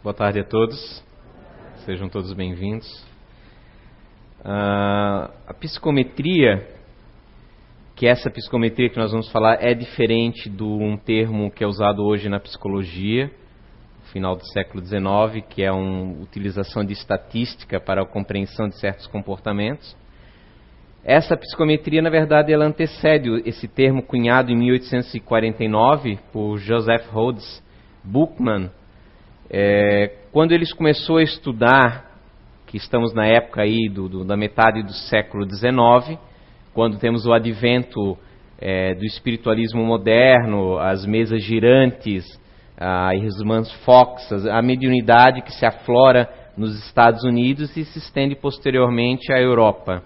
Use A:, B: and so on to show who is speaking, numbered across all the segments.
A: Boa tarde a todos. Sejam todos bem-vindos. Uh, a psicometria, que essa psicometria que nós vamos falar é diferente de um termo que é usado hoje na psicologia, final do século XIX, que é a um, utilização de estatística para a compreensão de certos comportamentos. Essa psicometria, na verdade, ela antecede esse termo cunhado em 1849 por Joseph Rhodes Buchmann, é, quando eles começou a estudar, que estamos na época aí do, do, da metade do século XIX, quando temos o advento é, do espiritualismo moderno, as mesas girantes, a irmãs Fox, a mediunidade que se aflora nos Estados Unidos e se estende posteriormente à Europa.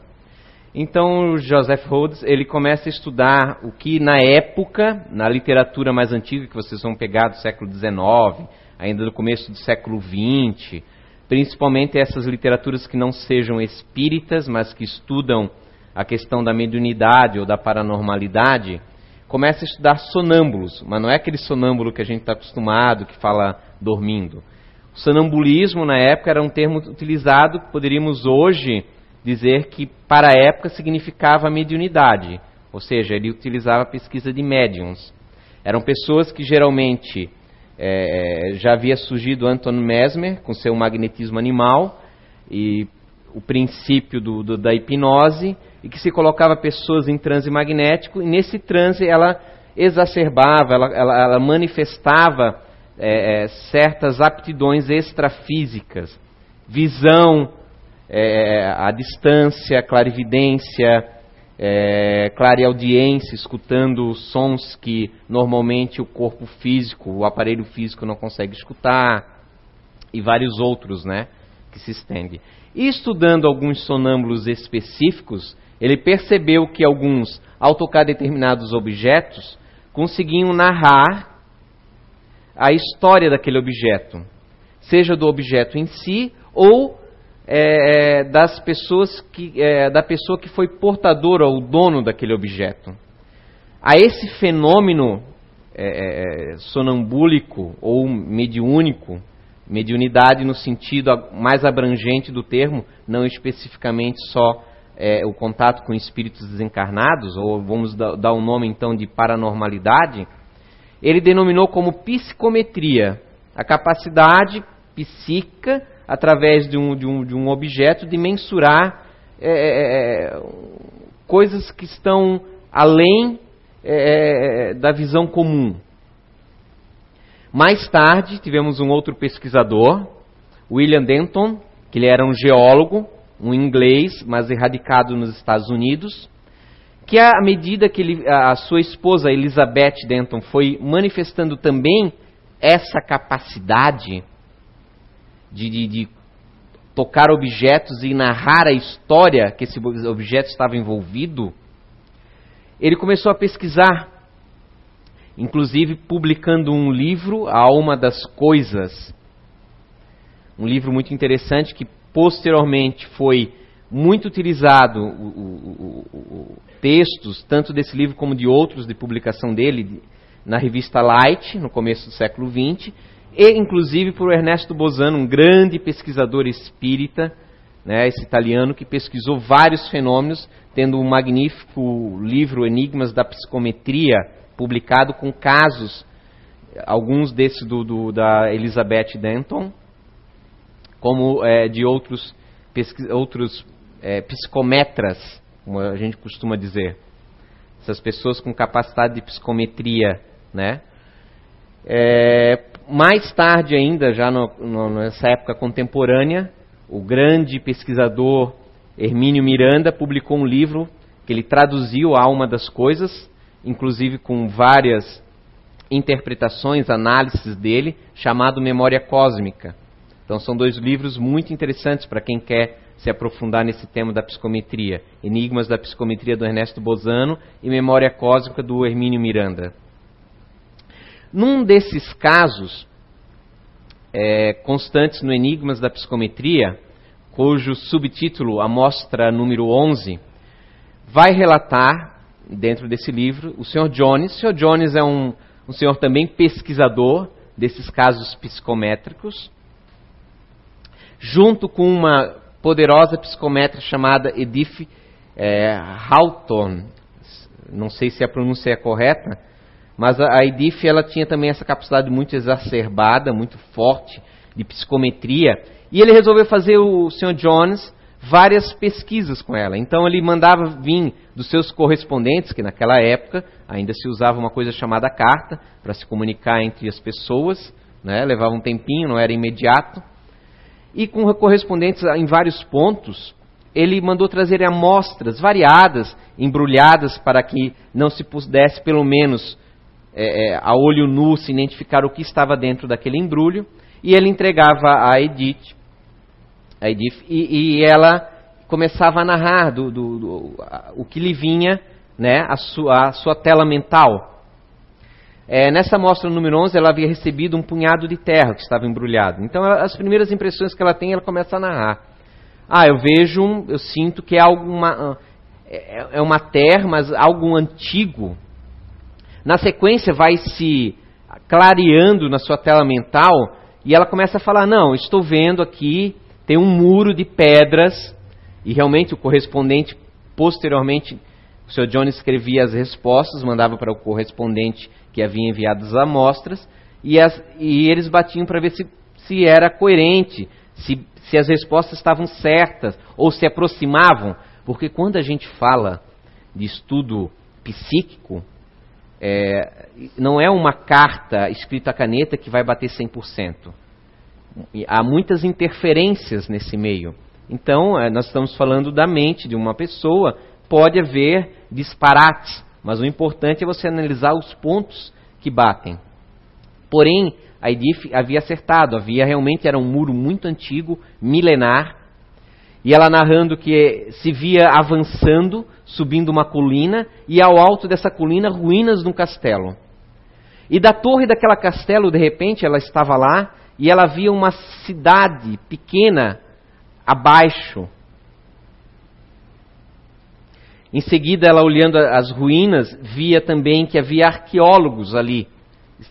A: Então, Joseph Rhodes, ele começa a estudar o que na época, na literatura mais antiga, que vocês vão pegar do século XIX, ainda do começo do século XX, principalmente essas literaturas que não sejam espíritas, mas que estudam a questão da mediunidade ou da paranormalidade, começa a estudar sonâmbulos, mas não é aquele sonâmbulo que a gente está acostumado, que fala dormindo. O sonambulismo, na época, era um termo utilizado, poderíamos hoje dizer que, para a época, significava mediunidade, ou seja, ele utilizava a pesquisa de médiums. Eram pessoas que geralmente é, já havia surgido Anton Mesmer com seu magnetismo animal e o princípio do, do, da hipnose e que se colocava pessoas em transe magnético e nesse transe ela exacerbava, ela, ela, ela manifestava é, é, certas aptidões extrafísicas, visão é, à distância, clarividência, é, clareaudiência, escutando sons que normalmente o corpo físico, o aparelho físico não consegue escutar, e vários outros, né, que se estendem. E estudando alguns sonâmbulos específicos, ele percebeu que alguns, ao tocar determinados objetos, conseguiam narrar a história daquele objeto, seja do objeto em si ou é, é, das pessoas que, é, da pessoa que foi portadora ou dono daquele objeto. A esse fenômeno é, é, sonambúlico ou mediúnico, mediunidade no sentido mais abrangente do termo, não especificamente só é, o contato com espíritos desencarnados, ou vamos dar o um nome então de paranormalidade, ele denominou como psicometria, a capacidade psíquica através de um, de um, de um objeto, de mensurar é, é, é coisas que estão além é, é, da visão comum. Mais tarde, tivemos um outro pesquisador, William Denton, que ele era um geólogo, um inglês, mas erradicado nos Estados Unidos, que à medida que ele, a sua esposa Elizabeth Denton foi manifestando também essa capacidade de, de, de tocar objetos e narrar a história que esse objeto estava envolvido, ele começou a pesquisar, inclusive publicando um livro, A Alma das Coisas. Um livro muito interessante que posteriormente foi muito utilizado o, o, o, textos, tanto desse livro como de outros de publicação dele, na revista Light, no começo do século XX, e inclusive por Ernesto Bozano, um grande pesquisador espírita, né, esse italiano que pesquisou vários fenômenos, tendo um magnífico livro Enigmas da Psicometria, publicado com casos, alguns desses do, do da Elizabeth Denton, como é, de outros, outros é, psicometras, como a gente costuma dizer. Essas pessoas com capacidade de psicometria, né? É, mais tarde ainda, já no, no, nessa época contemporânea, o grande pesquisador Hermínio Miranda publicou um livro que ele traduziu a alma das coisas, inclusive com várias interpretações, análises dele, chamado Memória Cósmica. Então são dois livros muito interessantes para quem quer se aprofundar nesse tema da psicometria. Enigmas da Psicometria do Ernesto Bozano e Memória Cósmica do Hermínio Miranda. Num desses casos, é, constantes no Enigmas da Psicometria, cujo subtítulo, amostra número 11, vai relatar, dentro desse livro, o Sr. Jones. O Sr. Jones é um, um senhor também pesquisador desses casos psicométricos. junto com uma poderosa psicometra chamada Edith é, Hawthorne. Não sei se a pronúncia é correta, mas a Edith ela tinha também essa capacidade muito exacerbada, muito forte de psicometria. E ele resolveu fazer o Sr. Jones várias pesquisas com ela. Então ele mandava vir dos seus correspondentes, que naquela época ainda se usava uma coisa chamada carta para se comunicar entre as pessoas, né? levava um tempinho, não era imediato. E com correspondentes em vários pontos, ele mandou trazer amostras variadas, embrulhadas, para que não se pudesse, pelo menos é, é, a olho nu, se identificar o que estava dentro daquele embrulho. E ele entregava a Edith a Edith, e, e ela começava a narrar do, do, do o que lhe vinha, né, a sua, a sua tela mental. É, nessa amostra número 11, ela havia recebido um punhado de terra que estava embrulhado. Então, as primeiras impressões que ela tem, ela começa a narrar. Ah, eu vejo, eu sinto que é alguma é, é uma terra, mas algo antigo. Na sequência, vai se clareando na sua tela mental e ela começa a falar: Não, estou vendo aqui tem um muro de pedras, e realmente o correspondente, posteriormente, o Sr. John escrevia as respostas, mandava para o correspondente que havia enviado as amostras, e, as, e eles batiam para ver se, se era coerente, se, se as respostas estavam certas, ou se aproximavam, porque quando a gente fala de estudo psíquico, é, não é uma carta escrita a caneta que vai bater 100% há muitas interferências nesse meio. Então, eh, nós estamos falando da mente de uma pessoa, pode haver disparates, mas o importante é você analisar os pontos que batem. Porém, a Edith havia acertado, havia realmente era um muro muito antigo, milenar, e ela narrando que se via avançando, subindo uma colina, e ao alto dessa colina, ruínas de um castelo. E da torre daquela castelo, de repente, ela estava lá, e ela via uma cidade pequena abaixo. Em seguida, ela olhando as ruínas, via também que havia arqueólogos ali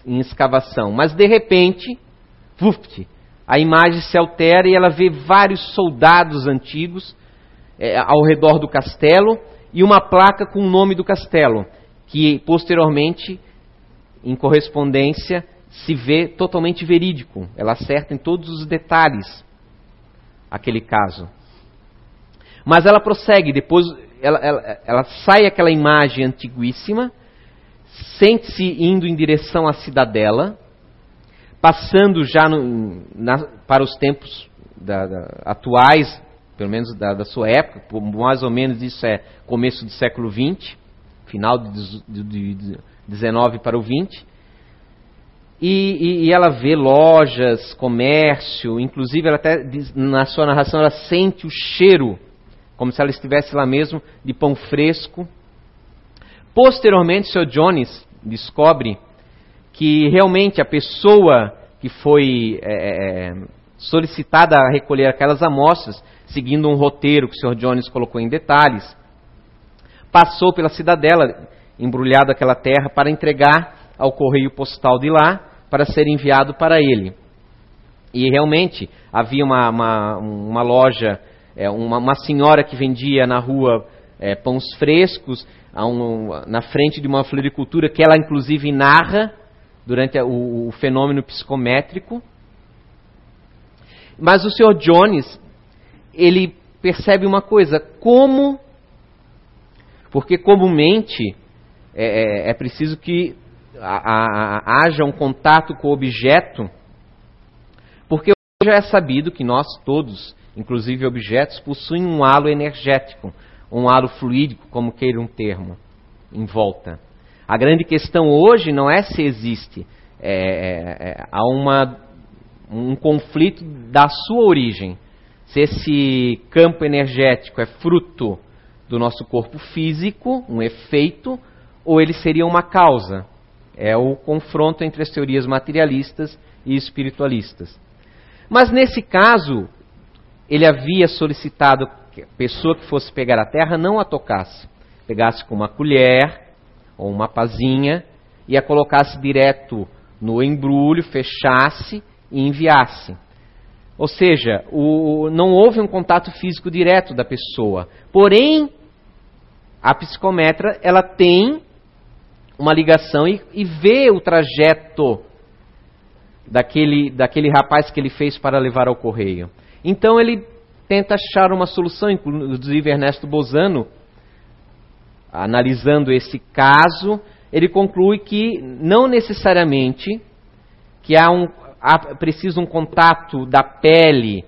A: em escavação. Mas de repente, vuft, a imagem se altera e ela vê vários soldados antigos é, ao redor do castelo e uma placa com o nome do castelo, que posteriormente, em correspondência, se vê totalmente verídico. Ela acerta em todos os detalhes aquele caso. Mas ela prossegue, depois ela, ela, ela sai aquela imagem antiguíssima, sente-se indo em direção à cidadela, passando já no, na, para os tempos da, da, atuais, pelo menos da, da, sua época, mais ou menos isso é começo do século XX, final de, de, de 19 para o 20, e, e, e, ela vê lojas, comércio, inclusive ela até na sua narração ela sente o cheiro, como se ela estivesse lá mesmo, de pão fresco. Posteriormente, o Sr. Jones descobre que realmente a pessoa que foi é, é, solicitada a recolher aquelas amostras, seguindo um roteiro que o Sr. Jones colocou em detalhes, passou pela cidadela, embrulhado aquela terra, para entregar ao correio postal de lá para ser enviado para ele. E realmente havia uma, uma, uma loja, é, uma, uma, senhora que vendia na rua é, pães frescos, um, na frente de uma floricultura que ela inclusive narra durante o, o fenômeno psicométrico. Mas o Sr. Jones, ele percebe uma coisa, como, porque comumente é, é, é preciso que haja um contato com o objeto, porque já é sabido que nós todos, inclusive objetos, possuem um halo energético, um halo fluídico, como queira um termo, em volta. A grande questão hoje não é se existe, é, é, é, há uma, um conflito da sua origem. Se esse campo energético é fruto do nosso corpo físico, um efeito, ou ele seria uma causa. É o confronto entre as teorias materialistas e espiritualistas. Mas nesse caso, ele havia solicitado que a pessoa que fosse pegar a terra não a tocasse. Pegasse com uma colher ou uma pazinha e a colocasse direto no embrulho, fechasse e enviasse. Ou seja, o, não houve um contato físico direto da pessoa. Porém, a psicometra ela tem uma ligação e, e vê o trajeto daquele, daquele rapaz que ele fez para levar ao correio. Então ele tenta achar uma solução, inclusive Ernesto Bozano, analisando esse caso, ele conclui que não necessariamente que há um há, um contato da pele,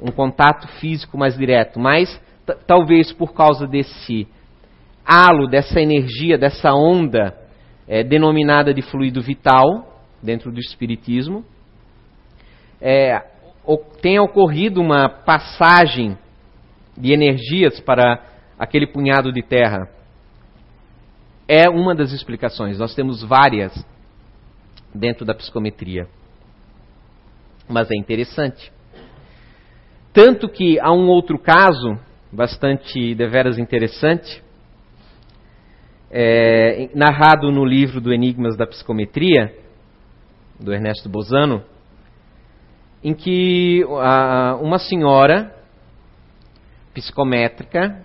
A: um contato físico mais direto, mas talvez por causa desse halo, dessa energia, dessa onda é, denominada de fluido vital dentro do espiritismo, é, tenha ocorrido uma passagem de energias para aquele punhado de terra. É uma das explicações. Nós temos várias dentro da psicometria. Mas é interessante. Tanto que há um outro caso, bastante deveras interessante, é, narrado no livro do Enigmas da Psicometria, do Ernesto Bozano, em que a, uma senhora psicométrica,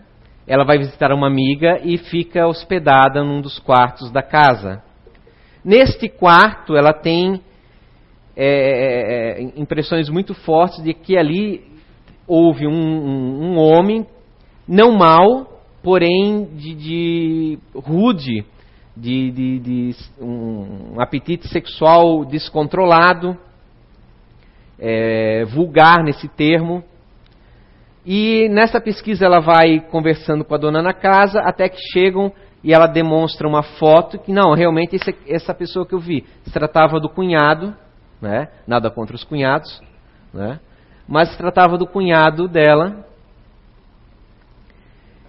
A: ela vai visitar uma amiga e fica hospedada num dos quartos da casa. Neste quarto, ela tem é, é, é, impressões muito fortes de que ali houve um, um, um homem, não mau, porém de, de rude, de, de, de um, apetite sexual descontrolado, é, vulgar nesse termo. E nessa pesquisa ela vai conversando com a dona na casa até que chegam e ela demonstra uma foto que não, realmente esse, essa pessoa que eu vi se tratava do cunhado né? nada contra os cunhados, né? mas se tratava do cunhado dela,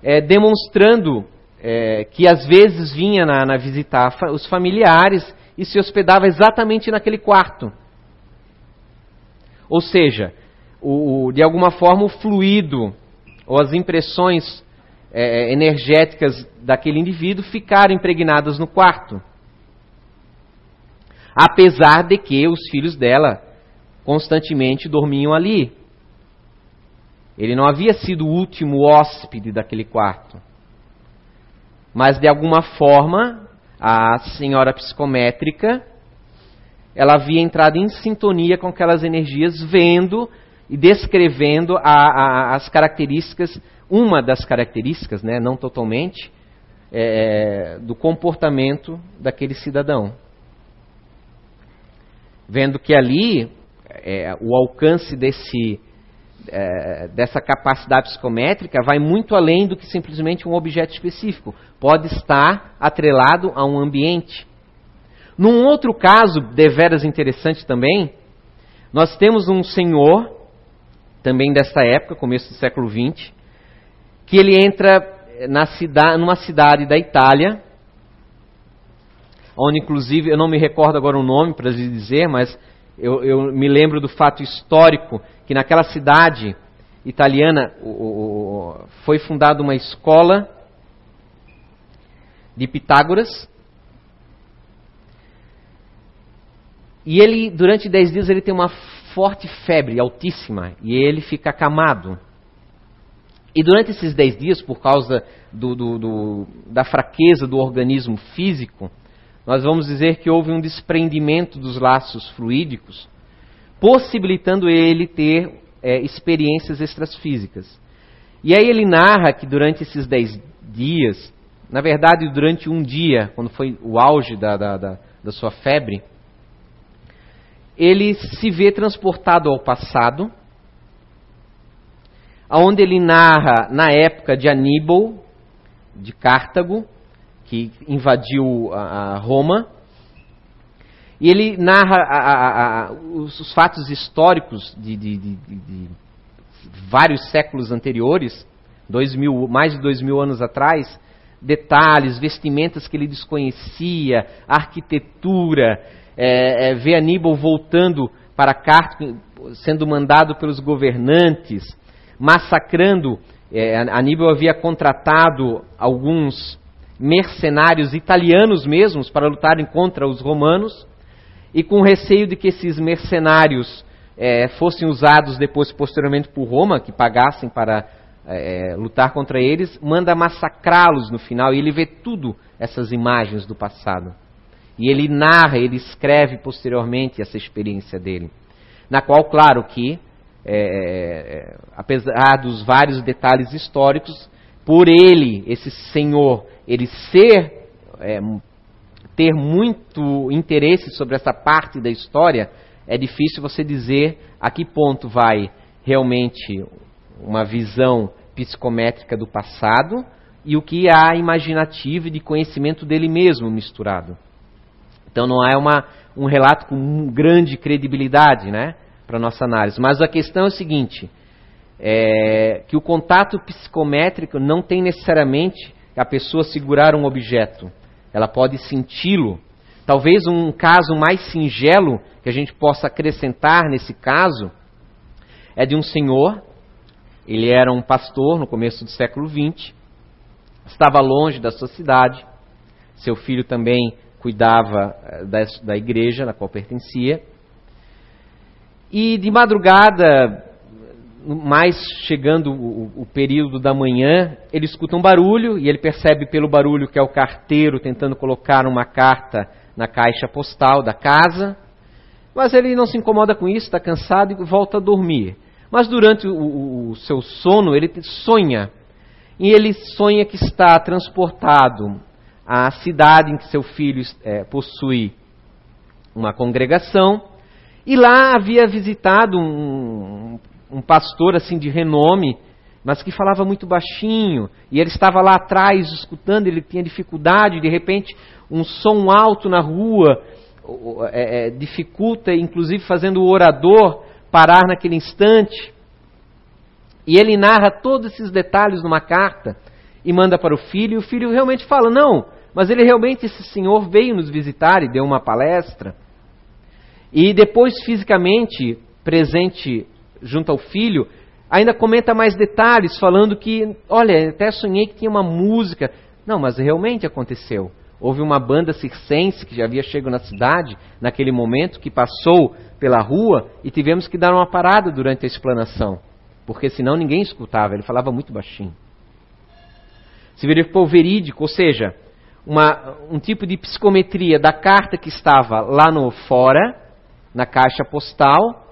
A: é, demonstrando é, que às vezes vinha na, na visitar os familiares e se hospedava exatamente naquele quarto. Ou seja, o, de alguma forma o fluido ou as impressões é, energéticas daquele indivíduo ficaram impregnadas no quarto apesar de que os filhos dela constantemente dormiam ali. Ele não havia sido o último hóspede daquele quarto. Mas de alguma forma, a senhora psicométrica, ela havia entrado em sintonia com aquelas energias, vendo e descrevendo a, a, as características, uma das características, né, não totalmente, é, do comportamento daquele cidadão vendo que ali é, o alcance desse, é, dessa capacidade psicométrica vai muito além do que simplesmente um objeto específico. Pode estar atrelado a um ambiente. Num outro caso, deveras interessante também, nós temos um senhor, também desta época, começo do século XX, que ele entra na cidade, numa cidade da Itália, onde inclusive, eu não me recordo agora o nome para lhe dizer, mas eu, eu, me lembro do fato histórico que naquela cidade italiana o, o, foi fundada uma escola de Pitágoras. E ele, durante dez dias, ele tem uma forte febre altíssima e ele fica acamado. E durante esses dez dias, por causa do, do, do, da fraqueza do organismo físico, nós vamos dizer que houve um desprendimento dos laços fluídicos, possibilitando ele ter é, experiências extrafísicas. E aí ele narra que durante esses dez dias, na verdade durante um dia, quando foi o auge da, da, da, da sua febre, ele se vê transportado ao passado, onde ele narra na época de Aníbal, de Cartago, que invadiu a, a Roma. E ele narra a, a, os, os, fatos históricos de, de, de, de, vários séculos anteriores, dois mil, mais de dois mil anos atrás, detalhes, vestimentas que ele desconhecia, arquitetura, é, é, vê Aníbal voltando para Carto, sendo mandado pelos governantes, massacrando. É, Aníbal havia contratado alguns mercenários italianos mesmos para lutarem contra os romanos, e com receio de que esses mercenários é, fossem usados depois, posteriormente, por Roma, que pagassem para é, lutar contra eles, manda massacrá-los no final, e ele vê tudo essas imagens do passado. E ele narra, ele escreve posteriormente essa experiência dele. Na qual, claro que, é, é, apesar dos vários detalhes históricos, por ele, esse senhor, ele ser, é, ter muito interesse sobre essa parte da história, é difícil você dizer a que ponto vai realmente uma visão psicométrica do passado e o que há imaginativo e de conhecimento dele mesmo misturado. Então não é uma, um relato com grande credibilidade né, para a nossa análise. Mas a questão é o seguinte: é, que o contato psicométrico não tem necessariamente a pessoa segurar um objeto. Ela pode senti-lo. Talvez um caso mais singelo que a gente possa acrescentar nesse caso é de um senhor. Ele era um pastor no começo do século XX, estava longe da sua cidade, seu filho também cuidava eh, da, da igreja na qual pertencia. E de madrugada, mais chegando o, o, período da manhã, ele escuta um barulho e ele percebe pelo barulho que é o carteiro tentando colocar uma carta na caixa postal da casa. Mas ele não se incomoda com isso, está cansado e volta a dormir. Mas durante o, o seu sono, ele sonha. E ele sonha que está transportado a cidade em que seu filho é, possui uma congregação, e lá havia visitado um, um pastor assim de renome, mas que falava muito baixinho, e ele estava lá atrás escutando, ele tinha dificuldade, de repente um som alto na rua é, é, dificulta, inclusive fazendo o orador parar naquele instante. E ele narra todos esses detalhes numa carta e manda para o filho, e o filho realmente fala: Não, mas ele realmente, esse senhor, veio nos visitar e deu uma palestra. E depois, fisicamente presente junto ao filho, ainda comenta mais detalhes, falando que, olha, até sonhei que tinha uma música. Não, mas realmente aconteceu. Houve uma banda circense que já havia chegado na cidade, naquele momento, que passou pela rua e tivemos que dar uma parada durante a explanação, porque senão ninguém escutava, ele falava muito baixinho. Se verificou verídico, ou seja, uma, um tipo de psicometria da carta que estava lá no fora, na caixa postal,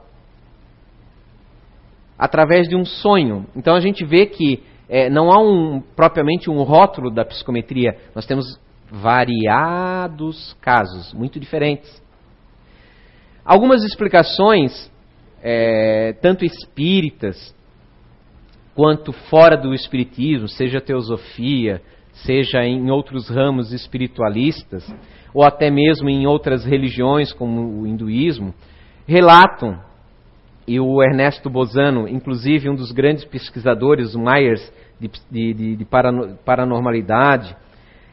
A: através de um sonho. Então a gente vê que é, não há um, propriamente um rótulo da psicometria, nós temos variados casos, muito diferentes. Algumas explicações, é, tanto espíritas quanto fora do espiritismo, seja teosofia, seja em outros ramos espiritualistas, ou até mesmo em outras religiões, como o hinduísmo, relatam, e o Ernesto Bozano, inclusive um dos grandes pesquisadores, o Myers, de, de, de paranormalidade,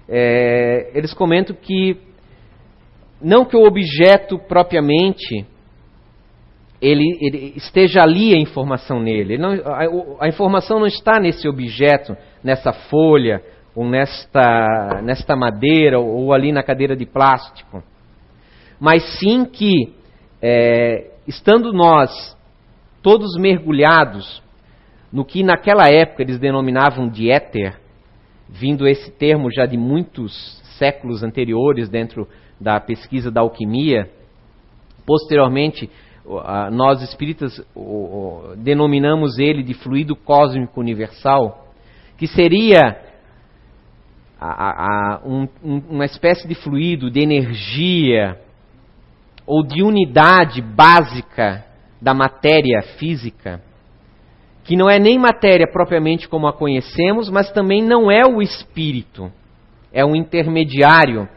A: é, eles comentam que, não que o objeto propriamente ele, ele, esteja ali a informação nele. Não, a, a, informação não está nesse objeto, nessa folha, ou nesta, nesta madeira, ou ali na cadeira de plástico. Mas sim que, é, estando nós todos mergulhados no que naquela época eles denominavam de éter, vindo esse termo já de muitos séculos anteriores dentro da pesquisa da alquimia, posteriormente nós espíritas denominamos ele de fluido cósmico universal, que seria um, uma espécie de fluido, de energia ou de unidade básica da matéria física, que não é nem matéria propriamente como a conhecemos, mas também não é o espírito, é um intermediário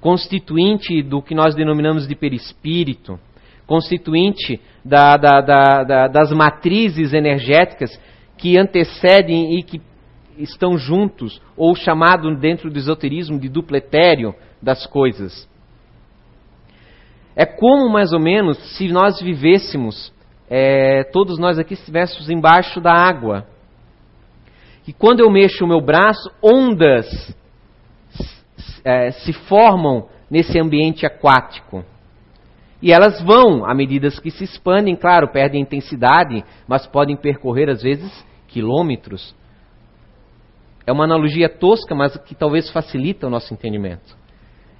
A: constituinte do que nós denominamos de perispírito, constituinte da, da, da, das matrizes energéticas que antecedem e que estão juntos, ou chamado dentro do esoterismo de dupletério das coisas. É como, mais ou menos, se nós vivêssemos, é, todos nós aqui estivéssemos embaixo da água. E quando eu mexo o meu braço, ondas é, se formam nesse ambiente aquático. E elas vão, à medida que se expandem, claro, perdem intensidade, mas podem percorrer às vezes quilômetros. É uma analogia tosca, mas que talvez facilita o nosso entendimento.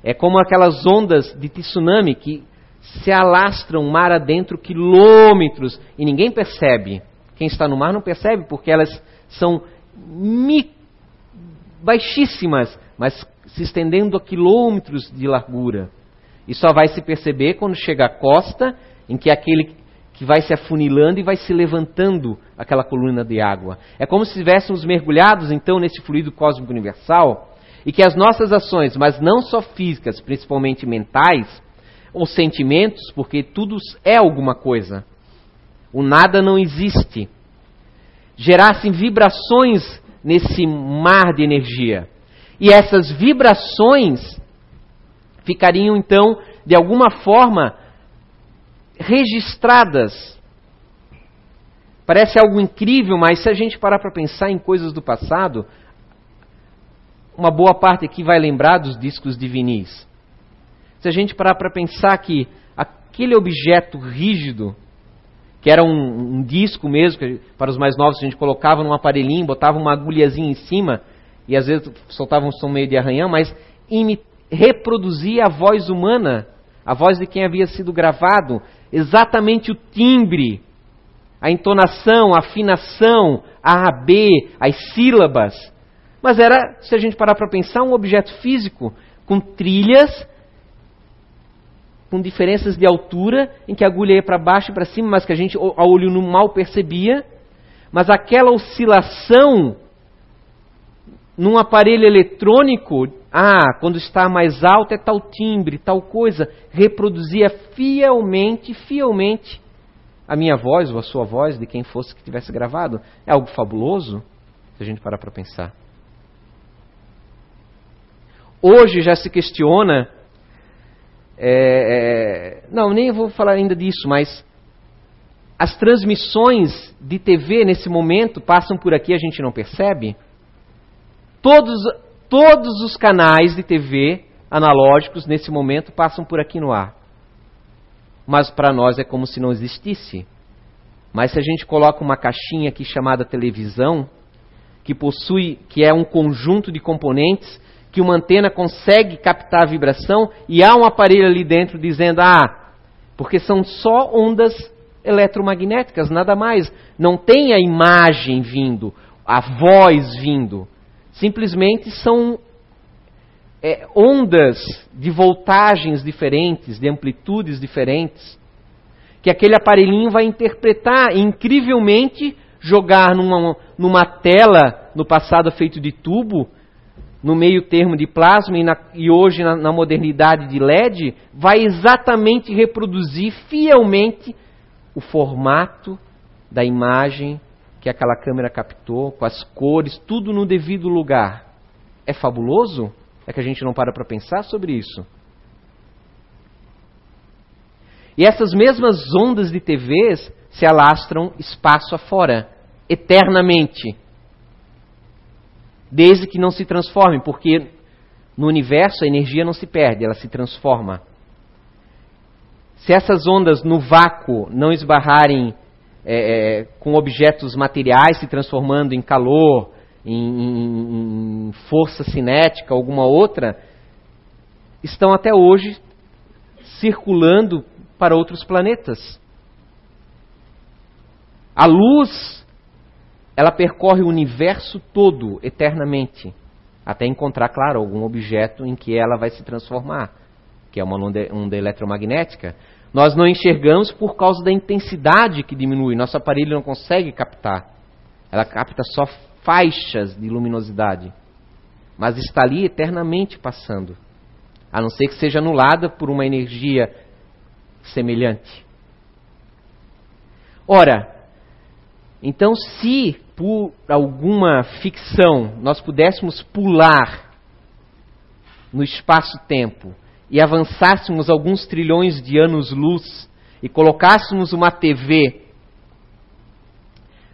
A: É como aquelas ondas de tsunami que se alastram mar adentro quilômetros e ninguém percebe. Quem está no mar não percebe porque elas são baixíssimas, mas se estendendo a quilômetros de largura. E só vai se perceber quando chega à costa, em que aquele que vai se afunilando e vai se levantando aquela coluna de água. É como se estivéssemos mergulhados então nesse fluido cósmico universal e que as nossas ações, mas não só físicas, principalmente mentais, ou sentimentos, porque tudo é alguma coisa. O nada não existe. Gerassem vibrações nesse mar de energia. E essas vibrações ficariam então, de alguma forma, registradas. Parece algo incrível, mas se a gente parar para pensar em coisas do passado, uma boa parte aqui vai lembrar dos discos de vinis. Se a gente parar para pensar que aquele objeto rígido, que era um, um disco mesmo, que para os mais novos a gente colocava num aparelhinho, botava uma agulhazinha em cima, e às vezes soltava um som meio de arranhão, mas reproduzia a voz humana, a voz de quem havia sido gravado, exatamente o timbre, a entonação, a afinação, a AB, as sílabas. Mas era, se a gente parar para pensar, um objeto físico com trilhas, com diferenças de altura, em que a agulha ia para baixo e para cima, mas que a gente a olho nu mal percebia. Mas aquela oscilação num aparelho eletrônico, ah, quando está mais alto é tal timbre, tal coisa, reproduzia fielmente, fielmente a minha voz ou a sua voz, de quem fosse que tivesse gravado. É algo fabuloso, se a gente parar para pensar. Hoje já se questiona, é, é, não, nem vou falar ainda disso, mas as transmissões de TV nesse momento passam por aqui, a gente não percebe? Todos, todos os canais de TV analógicos nesse momento passam por aqui no ar. Mas para nós é como se não existisse. Mas se a gente coloca uma caixinha aqui chamada televisão, que possui, que é um conjunto de componentes, que uma antena consegue captar a vibração e há um aparelho ali dentro dizendo: "Ah, porque são só ondas eletromagnéticas, nada mais. Não tem a imagem vindo, a voz vindo. Simplesmente são é, ondas de voltagens diferentes, de amplitudes diferentes, que aquele aparelhinho vai interpretar incrivelmente, jogar numa, numa tela, no passado feito de tubo, no meio termo de plasma e, na, e hoje na, na modernidade de LED, vai exatamente reproduzir fielmente o formato da imagem que aquela câmera captou, com as cores, tudo no devido lugar. É fabuloso? É que a gente não para para pensar sobre isso. E essas mesmas ondas de TVs se alastram espaço afora, eternamente. Desde que não se transformem, porque no universo a energia não se perde, ela se transforma. Se essas ondas no vácuo não esbarrarem é, é, com objetos materiais se transformando em calor, em, em, em força cinética, alguma outra, estão até hoje circulando para outros planetas. A luz, ela percorre o universo todo eternamente, até encontrar, claro, algum objeto em que ela vai se transformar, que é uma onda, onda eletromagnética. Nós não enxergamos por causa da intensidade que diminui. Nosso aparelho não consegue captar. Ela capta só faixas de luminosidade. Mas está ali eternamente passando. A não ser que seja anulada por uma energia semelhante. Ora, então se por alguma ficção nós pudéssemos pular no espaço-tempo e avançássemos alguns trilhões de anos-luz e colocássemos uma TV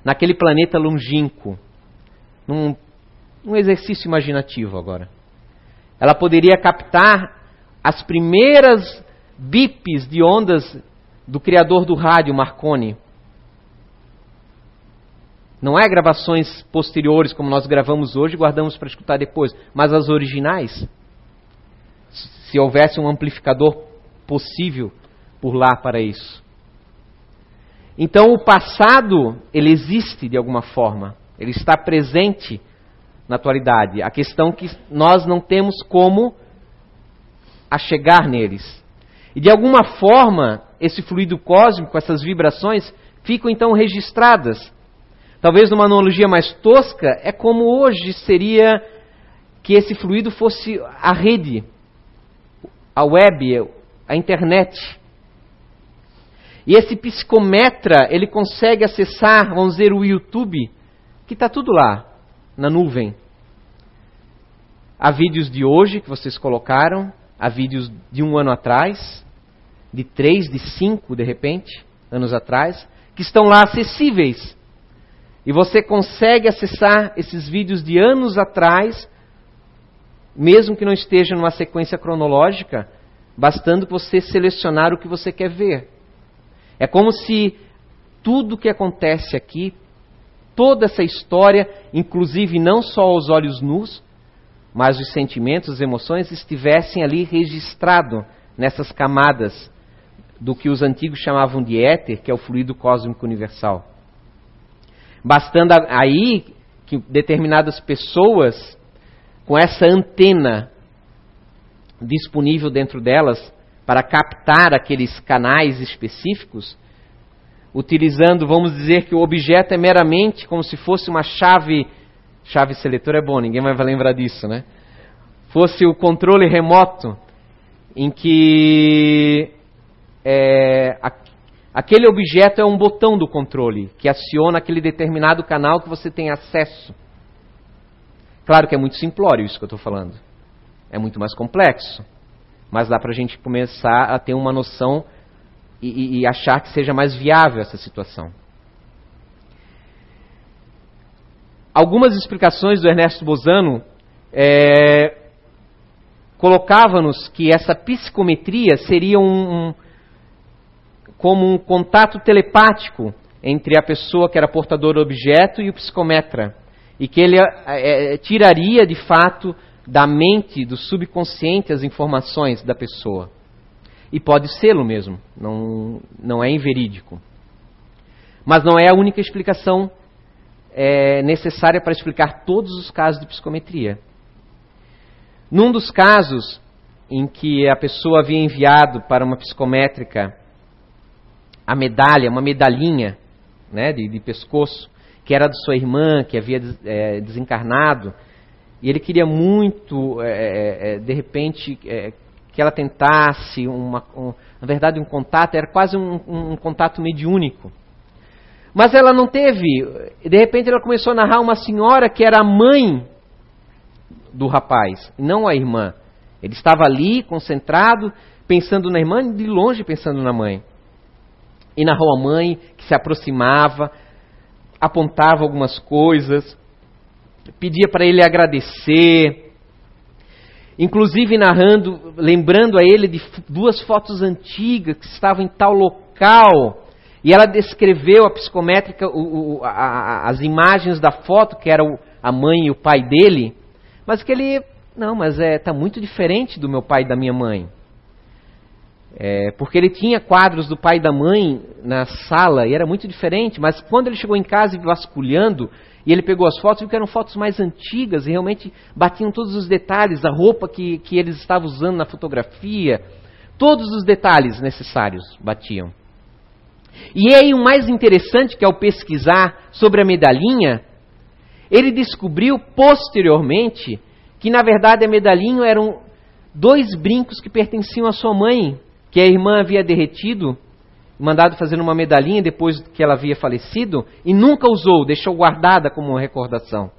A: naquele planeta longínquo, num, num exercício imaginativo agora, ela poderia captar as primeiras bips de ondas do criador do rádio, Marconi. Não é gravações posteriores como nós gravamos hoje e guardamos para escutar depois, mas as originais. Se houvesse um amplificador possível por lá para isso. Então o passado, ele existe de alguma forma. Ele está presente na atualidade. A questão é que nós não temos como a chegar neles. E de alguma forma, esse fluido cósmico, essas vibrações, ficam então registradas. Talvez numa analogia mais tosca, é como hoje seria que esse fluido fosse a rede, a web, a internet. E esse psicometra, ele consegue acessar, vamos dizer, o YouTube, que está tudo lá, na nuvem. Há vídeos de hoje que vocês colocaram, Há vídeos de um ano atrás, de três, de cinco, de repente, anos atrás, que estão lá acessíveis. E você consegue acessar esses vídeos de anos atrás, mesmo que não esteja numa sequência cronológica, bastando você selecionar o que você quer ver. É como se tudo que acontece aqui, toda essa história, inclusive não só aos olhos nus, mas os sentimentos, as emoções estivessem ali registrado nessas camadas do que os antigos chamavam de éter, que é o fluido cósmico universal. Bastando aí que determinadas pessoas com essa antena disponível dentro delas para captar aqueles canais específicos, utilizando, vamos dizer que o objeto é meramente como se fosse uma chave Chave seletora é bom, ninguém vai lembrar disso, né? Fosse o controle remoto em que é, a, aquele objeto é um botão do controle que aciona aquele determinado canal que você tem acesso. Claro que é muito simplório isso que eu estou falando. É muito mais complexo. Mas dá para a gente começar a ter uma noção e, e, e achar que seja mais viável essa situação. algumas explicações do Ernesto Bozano é, colocavam-nos que essa psicometria seria um, um, como um contato telepático entre a pessoa que era portadora do objeto e o psicometra. E que ele é, tiraria de fato da mente, do subconsciente, as informações da pessoa. E pode sê-lo mesmo, não, não é inverídico. Mas não é a única explicação é, necessária para explicar todos os casos de psicometria. Num dos casos em que a pessoa havia enviado para uma psicométrica a medalha, uma medalhinha né, de, de pescoço, que era de sua irmã, que havia é, desencarnado, e ele queria muito, é, é, é de repente, é, que ela tentasse, uma, um, na verdade, um contato, era quase um, um contato mediúnico. Mas ela não teve. De repente ela começou a narrar uma senhora que era a mãe do rapaz, não a irmã. Ele estava ali, concentrado, pensando na irmã, de longe pensando na mãe. E narrou a mãe que se aproximava, apontava algumas coisas, pedia para ele agradecer, inclusive narrando, lembrando a ele de duas fotos antigas que estavam em tal local e ela descreveu a psicométrica, o, o, a, as imagens da foto, que era o, a mãe e o pai dele, mas que ele, não, mas está é, tá muito diferente do meu pai e da minha mãe. É, porque ele tinha quadros do pai e da mãe na sala e era muito diferente, mas quando ele chegou em casa e vasculhando, e ele pegou as fotos, viu que eram fotos mais antigas e realmente batiam todos os detalhes, a roupa que, que eles estavam usando na fotografia, todos os detalhes necessários batiam. E aí o mais interessante que ao pesquisar sobre a medalhinha, ele descobriu posteriormente que na verdade a medalhinha eram dois brincos que pertenciam à sua mãe, que a irmã havia derretido, mandado fazer uma medalhinha depois que ela havia falecido e nunca usou, deixou guardada como uma recordação.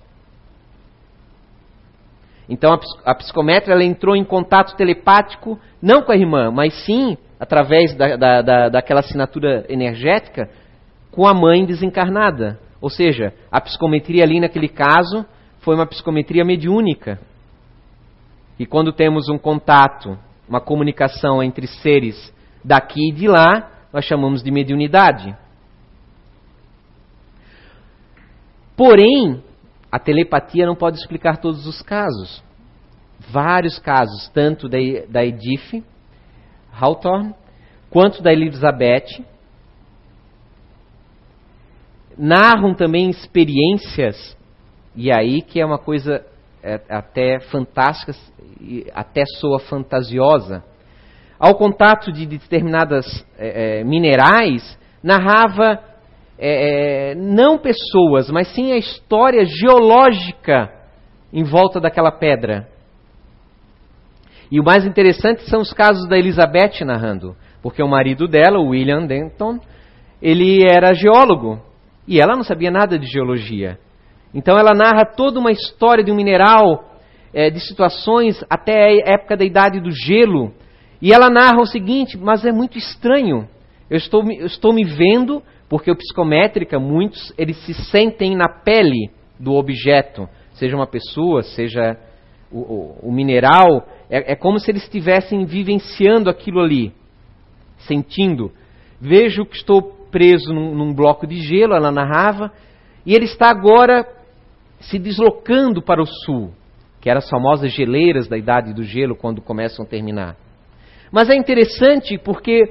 A: Então a, a psicometra ela entrou em contato telepático não com a irmã, mas sim através da, da, da, daquela assinatura energética, com a mãe desencarnada. Ou seja, a psicometria ali naquele caso foi uma psicometria mediúnica. E quando temos um contato uma comunicação entre seres daqui e de lá, nós chamamos de mediunidade. Porém, a telepatia não pode explicar todos os casos. Vários casos, tanto da, da Edith Hawthorne, quanto da Elizabeth, narram também experiências, e aí que é uma coisa é, até fantástica, até soa fantasiosa. Ao contato de determinadas é, é, minerais, narrava é, é, não pessoas, mas sim a história geológica em volta daquela pedra. E o mais interessante são os casos da Elizabeth narrando, porque o marido dela, o William Denton, ele era geólogo e ela não sabia nada de geologia. Então ela narra toda uma história de um mineral, é, de situações até a época da idade do gelo. E ela narra o seguinte: mas é muito estranho. Eu estou, eu estou me vendo, porque o psicométrica, muitos, eles se sentem na pele do objeto, seja uma pessoa, seja o, o, o mineral. É, é como se eles estivessem vivenciando aquilo ali, sentindo. Vejo que estou preso num, num bloco de gelo, ela narrava, e ele está agora se deslocando para o sul, que eram as famosas geleiras da idade do gelo, quando começam a terminar. Mas é interessante porque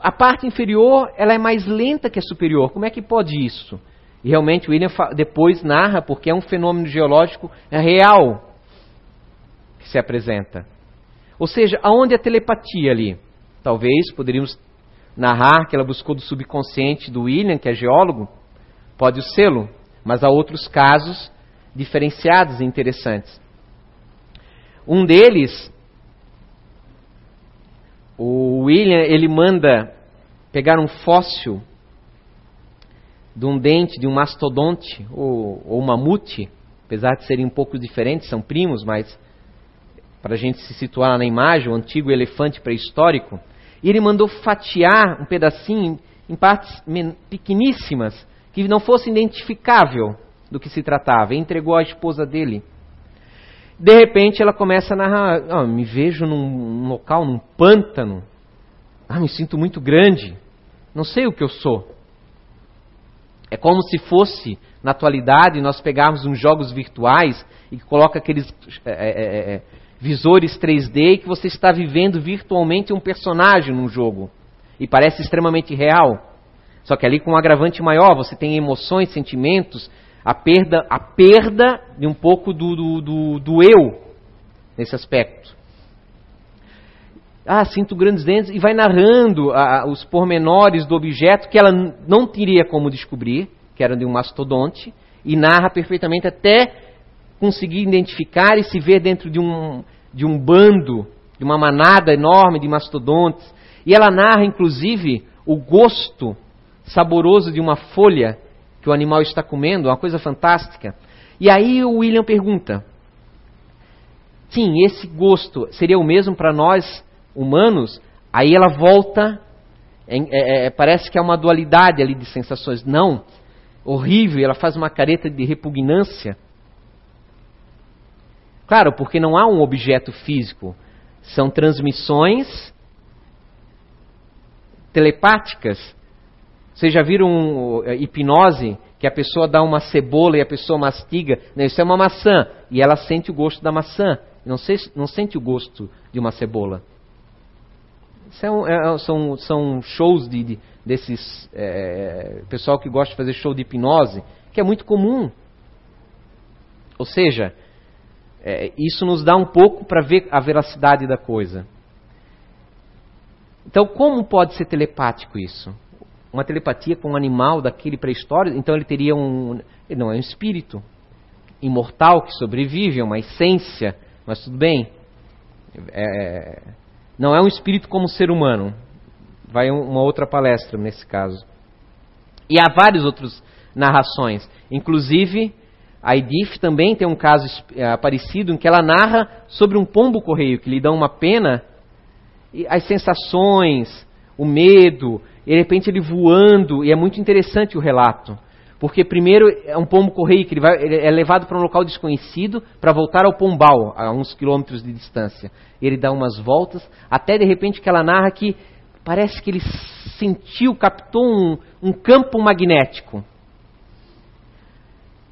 A: a parte inferior ela é mais lenta que a superior. Como é que pode isso? E realmente o William depois narra porque é um fenômeno geológico real que se apresenta. Ou seja, aonde a telepatia ali? Talvez poderíamos narrar que ela buscou do subconsciente do William, que é geólogo, pode o sê-lo, mas há outros casos diferenciados e interessantes. Um deles, o William, ele manda pegar um fóssil de um dente de um mastodonte ou, ou mamute, apesar de serem um pouco diferentes, são primos, mas para a gente se situar na imagem, o antigo elefante pré-histórico, e ele mandou fatiar um pedacinho em partes pequeníssimas, que não fosse identificável do que se tratava, e entregou à esposa dele. De repente ela começa a narrar: oh, me vejo num, local, num pântano, ah, me sinto muito grande, não sei o que eu sou. É como se fosse, na atualidade, nós pegarmos uns jogos virtuais e coloca aqueles é, é, é, visores 3D que você está vivendo virtualmente um personagem num jogo. E parece extremamente real. Só que ali com um agravante maior, você tem emoções, sentimentos, a perda, a perda de um pouco do, do, do, do eu nesse aspecto. Ah, sinto grandes dentes, e vai narrando ah, os pormenores do objeto que ela não teria como descobrir, que era de um mastodonte, e narra perfeitamente até conseguir identificar e se ver dentro de um, de um bando, de uma manada enorme de mastodontes. E ela narra, inclusive, o gosto saboroso de uma folha que o animal está comendo, uma coisa fantástica. E aí o William pergunta: sim, esse gosto seria o mesmo para nós humanos? Aí ela volta, é, é, é, parece que é uma dualidade ali de sensações. Não, horrível, ela faz uma careta de repugnância. Claro, porque não há um objeto físico. São transmissões telepáticas. Vocês já viram uh, hipnose que a pessoa dá uma cebola e a pessoa mastiga? Não, isso é uma maçã e ela sente o gosto da maçã. Não, se, não sente o gosto de uma cebola. É um, é, são, são shows de, de desses é, pessoal que gosta de fazer show de hipnose, que é muito comum. Ou seja, é, isso nos dá um pouco para ver a veracidade da coisa. Então, como pode ser telepático isso? Uma telepatia com um animal daquele pré-histórico, então ele teria um. Não é um espírito imortal que sobrevive, é uma essência, mas tudo bem. É, não é um espírito como ser humano. Vai uma outra palestra nesse caso. E há várias outras narrações, inclusive a Edith também tem um caso é, parecido em que ela narra sobre um pombo correio que lhe dá uma pena, e as sensações, o medo, e de repente ele voando, e é muito interessante o relato, Porque primeiro é um pombo correio que ele, vai, ele é levado para um local desconhecido para voltar ao pombal, a uns quilômetros de distância. Ele dá umas voltas, até de repente que ela narra que parece que ele sentiu, captou um, um campo magnético.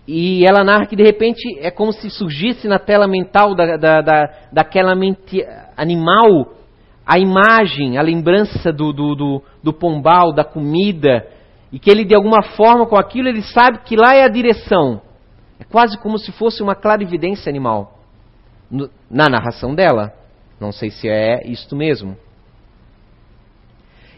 A: E ela narra que de repente é como se surgisse na tela mental da, da, da, daquela mente animal a imagem, a lembrança do, do, do, do pombal, da comida, e que ele de alguma forma com aquilo ele sabe que lá é a direção. É quase como se fosse uma clarividência animal. Na narração dela. Não sei se é isto mesmo.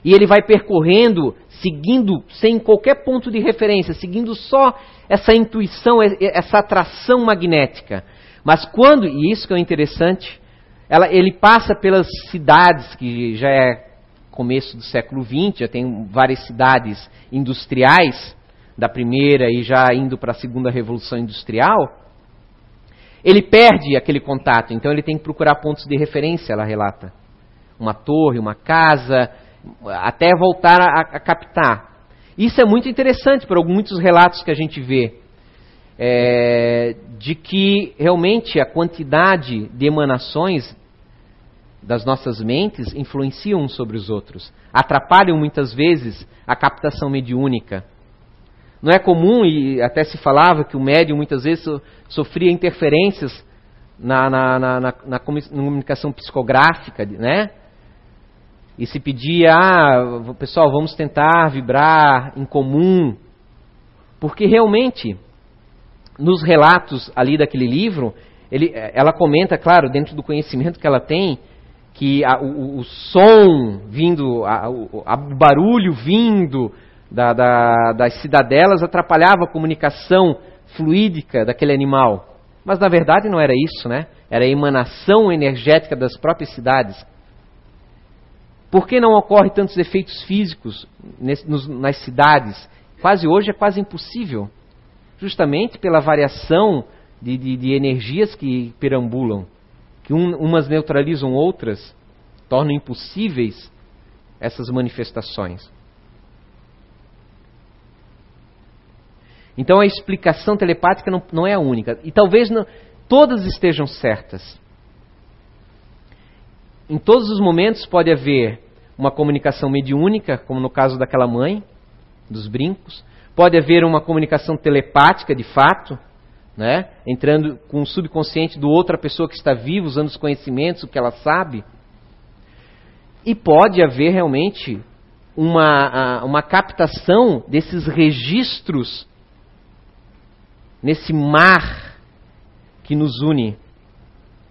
A: E ele vai percorrendo, seguindo sem qualquer ponto de referência, seguindo só essa intuição, essa atração magnética. Mas quando, e isso que é interessante, ela, ele passa pelas cidades, que já é começo do século XX, já tem várias cidades industriais, da primeira e já indo para a segunda revolução industrial, ele perde aquele contato, então ele tem que procurar pontos de referência, ela relata. Uma torre, uma casa, até voltar a, a captar. Isso é muito interessante para muitos relatos que a gente vê. É, de que realmente a quantidade de emanações das nossas mentes influenciam uns sobre os outros, atrapalham muitas vezes a captação mediúnica. Não é comum, e até se falava que o médium muitas vezes sofria interferências na, na, na, na comunicação psicográfica, né? e se pedia, ah, pessoal, vamos tentar vibrar em comum, porque realmente, nos relatos ali daquele livro, ele, ela comenta, claro, dentro do conhecimento que ela tem, que a, o, o, som vindo, a, o, a, o, barulho vindo da, da, das cidadelas atrapalhava a comunicação fluídica daquele animal. Mas na verdade não era isso, né? Era a emanação energética das próprias cidades por que não ocorre tantos efeitos físicos nas cidades? Quase hoje é quase impossível. Justamente pela variação de, de, de energias que perambulam. Que um, umas neutralizam outras, tornam impossíveis essas manifestações. Então a explicação telepática não, não é a única. E talvez não, todas estejam certas em todos os momentos pode haver uma comunicação mediúnica, como no caso daquela mãe, dos brincos. Pode haver uma comunicação telepática, de fato, né? entrando com o subconsciente do outra pessoa que está viva, usando os conhecimentos, o que ela sabe. E pode haver realmente uma, uma captação desses registros nesse mar que nos une,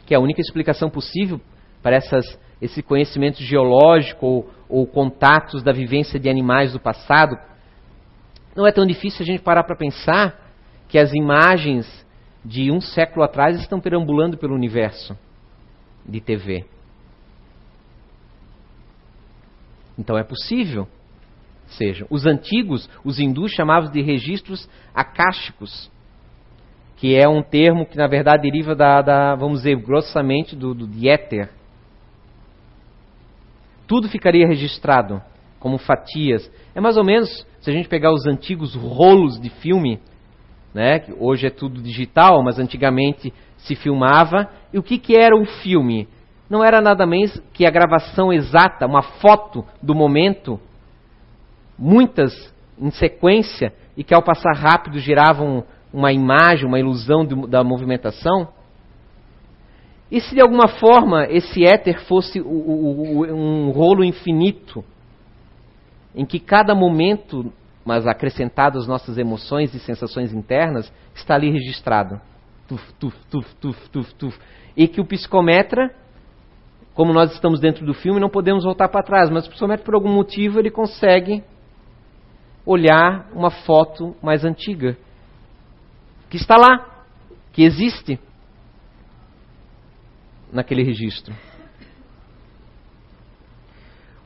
A: que é a única explicação possível para essas, esse conhecimento geológico ou, ou contatos da vivência de animais do passado, não é tão difícil a gente parar para pensar que as imagens de um século atrás estão perambulando pelo universo de TV. Então é possível. Seja, os antigos, os hindus chamavam de registros akáshicos, que é um termo que na verdade deriva da, da vamos dizer, grossamente do, do éter, tudo ficaria registrado como fatias. É mais ou menos, se a gente pegar os antigos rolos de filme, né, que hoje é tudo digital, mas antigamente se filmava. E o que, que era o filme? Não era nada menos que a gravação exata, uma foto do momento, muitas em sequência, e que ao passar rápido giravam uma imagem, uma ilusão de, da movimentação. E se de alguma forma esse éter fosse o, o, o, um rolo infinito, em que cada momento, mas acrescentado às nossas emoções e sensações internas, está ali registrado. Tuf, tuf, tuf, tuf, tuf, tuf. E que o psicometra, como nós estamos dentro do filme, não podemos voltar para trás, mas o psicometra, por algum motivo, ele consegue olhar uma foto mais antiga, que está lá, que existe naquele registro.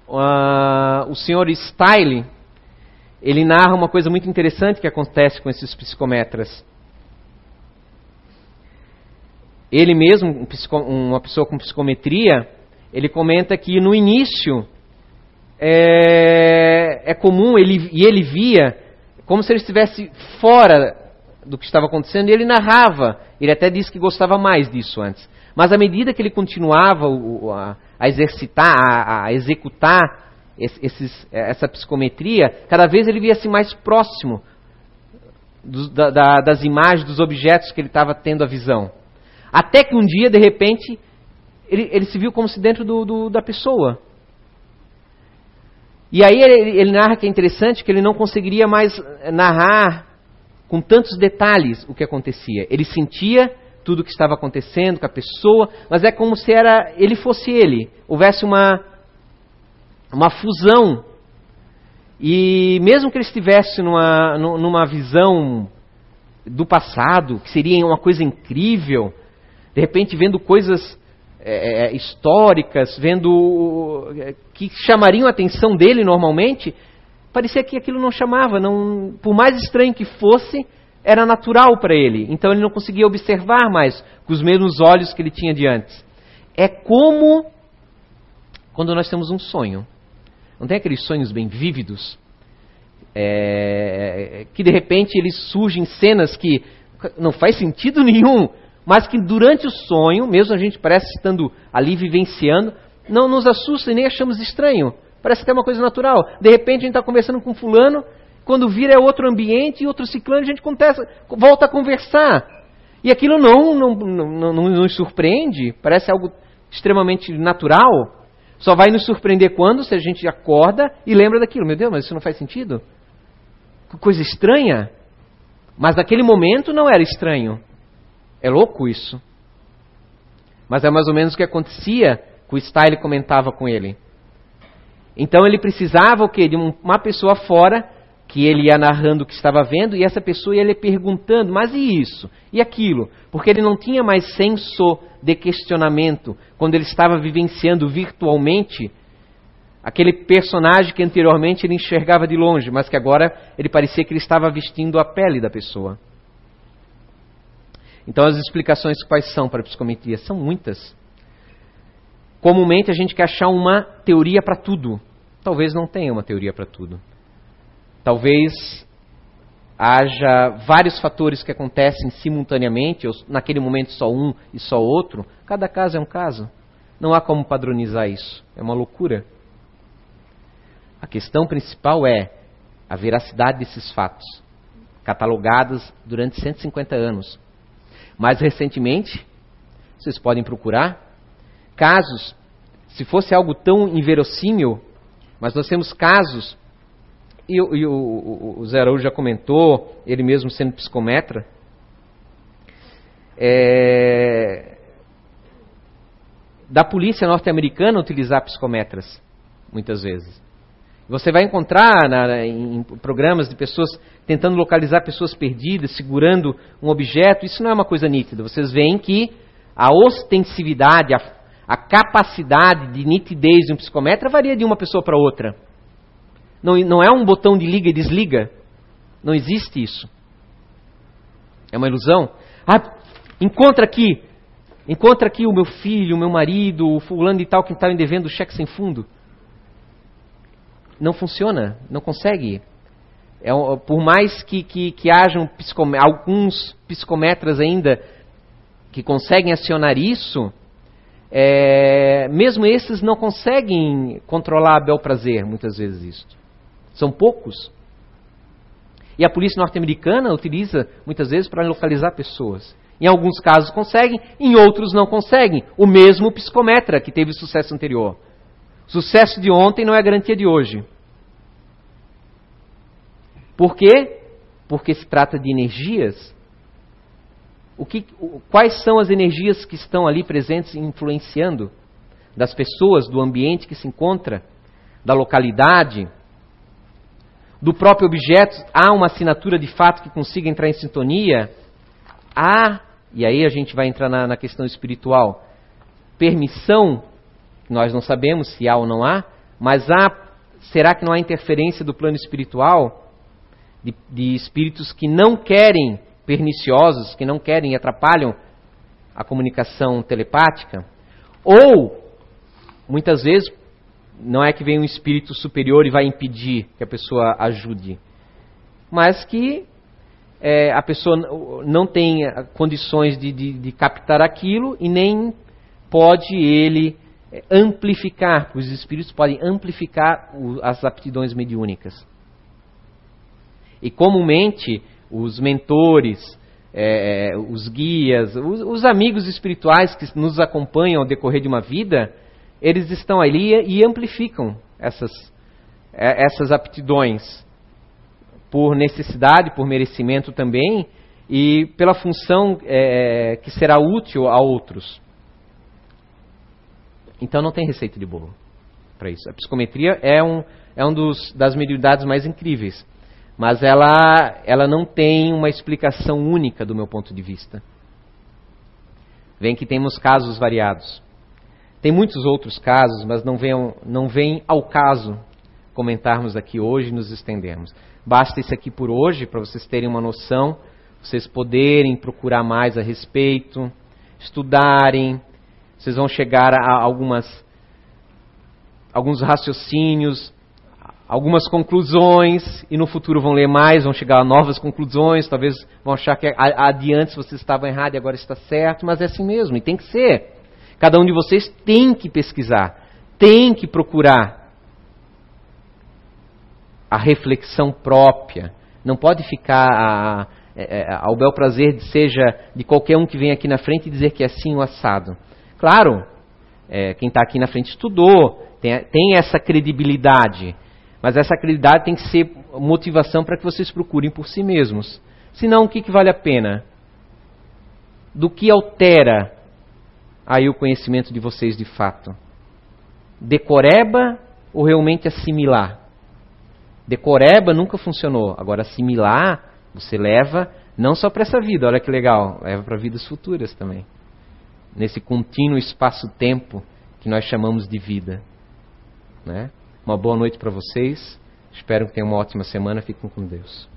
A: Uh, o senhor Style, ele narra uma coisa muito interessante que acontece com esses psicometras. Ele mesmo, uma pessoa com psicometria, ele comenta que no início é, é comum, ele, e ele via como se ele estivesse fora do que estava acontecendo, e ele narrava. Ele até disse que gostava mais disso antes. Mas à medida que ele continuava a, a exercitar, a, a executar esses, essa psicometria, cada vez ele via-se mais próximo dos, da, da, das imagens, dos objetos que ele estava tendo a visão. Até que um dia, de repente, ele, ele se viu como se dentro do, do, da pessoa. E aí ele, ele narra que é interessante que ele não conseguiria mais narrar com tantos detalhes o que acontecia. Ele sentia tudo o que estava acontecendo com a pessoa, mas é como se era ele fosse ele. Houvesse uma uma fusão. E mesmo que ele estivesse numa, numa visão do passado, que seria uma coisa incrível, de repente vendo coisas é, é históricas, vendo é, que chamariam a atenção dele normalmente, parecia que aquilo não chamava, não, por mais estranho que fosse, era natural para ele. Então ele não conseguia observar mais com os mesmos olhos que ele tinha de antes. É como quando nós temos um sonho. Não tem aqueles sonhos bem vívidos? É, que de repente eles surgem cenas que não faz sentido nenhum, mas que durante o sonho, mesmo a gente parece estando ali vivenciando, não nos assusta e nem achamos estranho. Parece que é uma coisa natural. De repente a gente está conversando com fulano, quando vira é outro ambiente e outro ciclano, a gente contesta, volta a conversar. E aquilo não, não, não, não, não nos surpreende, parece algo extremamente natural. Só vai nos surpreender quando, se a gente acorda e lembra daquilo. Meu Deus, mas isso não faz sentido? Que coisa estranha. Mas naquele momento não era estranho. É louco isso. Mas é mais ou menos o que acontecia que o Style comentava com ele. Então ele precisava o quê? De uma pessoa fora que ele ia narrando o que estava vendo e essa pessoa ia lhe perguntando, mas e isso? E aquilo? Porque ele não tinha mais senso de questionamento quando ele estava vivenciando virtualmente aquele personagem que anteriormente ele enxergava de longe, mas que agora ele parecia que ele estava vestindo a pele da pessoa. Então as explicações quais são para a psicometria? São muitas. Comumente a gente quer achar uma teoria para tudo. Talvez não tenha uma teoria para tudo. Talvez haja vários fatores que acontecem simultaneamente, ou naquele momento só um e só outro. Cada caso é um caso. Não há como padronizar isso. É uma loucura. A questão principal é a veracidade desses fatos, catalogados durante 150 anos. Mais recentemente, vocês podem procurar casos, se fosse algo tão inverossímil, mas nós temos casos e, e o, o, Zé Araújo já comentou, ele mesmo sendo psicometra, é, da polícia norte-americana utilizar psicometras, muitas vezes. Você vai encontrar na, em programas de pessoas tentando localizar pessoas perdidas, segurando um objeto, isso não é uma coisa nítida. Vocês veem que a ostensividade, a, a capacidade de nitidez de um psicometra varia de uma pessoa para outra. Não, não é um botão de liga e desliga. Não existe isso. É uma ilusão. Ah, encontra aqui. Encontra aqui o meu filho, o meu marido, o fulano e tal que está me devendo cheque sem fundo. Não funciona. Não consegue. É, por mais que, que, que hajam psicom, alguns psicometras ainda que conseguem acionar isso, é, mesmo esses não conseguem controlar a bel prazer, muitas vezes isso. São poucos. E a polícia norte-americana utiliza muitas vezes para localizar pessoas. Em alguns casos conseguem, em outros não conseguem. O mesmo psicometra que teve sucesso anterior. Sucesso de ontem não é garantia de hoje. Por quê? Porque se trata de energias. O que, quais são as energias que estão ali presentes influenciando das pessoas, do ambiente que se encontra, da localidade, do próprio objeto, há uma assinatura de fato que consiga entrar em sintonia? Há, e aí a gente vai entrar na, na questão espiritual, permissão, nós não sabemos se há ou não há, mas há, será que não há interferência do plano espiritual de, de espíritos que não querem, perniciosos, que não querem e atrapalham a comunicação telepática? Ou, muitas vezes, não é que vem um espírito superior e vai impedir que a pessoa ajude. mas que é, a pessoa não tem condições de, de, de captar aquilo e nem pode ele é, amplificar, os espíritos podem amplificar as aptidões mediúnicas. E comumente os mentores, é, é, os guias, os, os, amigos espirituais que nos acompanham ao decorrer de uma vida, eles estão ali e amplificam essas, é, essas aptidões por necessidade, por merecimento também e pela função é, que será útil a outros. Então não tem receita de bolo para isso. A psicometria é um, é um dos, das mediunidades mais incríveis mas ela, ela não tem uma explicação única do meu ponto de vista. Vem que temos casos variados. Tem muitos outros casos, mas não vem, não vem ao caso comentarmos aqui hoje e nos estendermos. Basta isso aqui por hoje, para vocês terem uma noção, vocês poderem procurar mais a respeito, estudarem, vocês vão chegar a algumas alguns raciocínios, algumas conclusões e no futuro vão ler mais, vão chegar a novas conclusões, talvez vão achar que adiante você estava errado e agora está certo, mas é assim mesmo e tem que ser. Cada um de vocês tem que pesquisar, tem que procurar a reflexão própria. Não pode ficar a, a, é, é, ao bel prazer de seja de qualquer um que vem aqui na frente e dizer que é assim o assado. Claro, é, quem está aqui na frente estudou, tem, tem essa credibilidade. Mas essa credibilidade tem que ser motivação para que vocês procurem por si mesmos. Senão, o que, que vale a pena? Do que altera aí o conhecimento de vocês de fato? Decoreba ou realmente assimilar? Decoreba nunca funcionou. Agora, assimilar, você leva não só para essa vida, olha que legal, leva para vidas futuras também. Nesse contínuo espaço-tempo que nós chamamos de vida. Né? Uma boa noite para vocês. Espero que tenham uma ótima semana. Fiquem com Deus.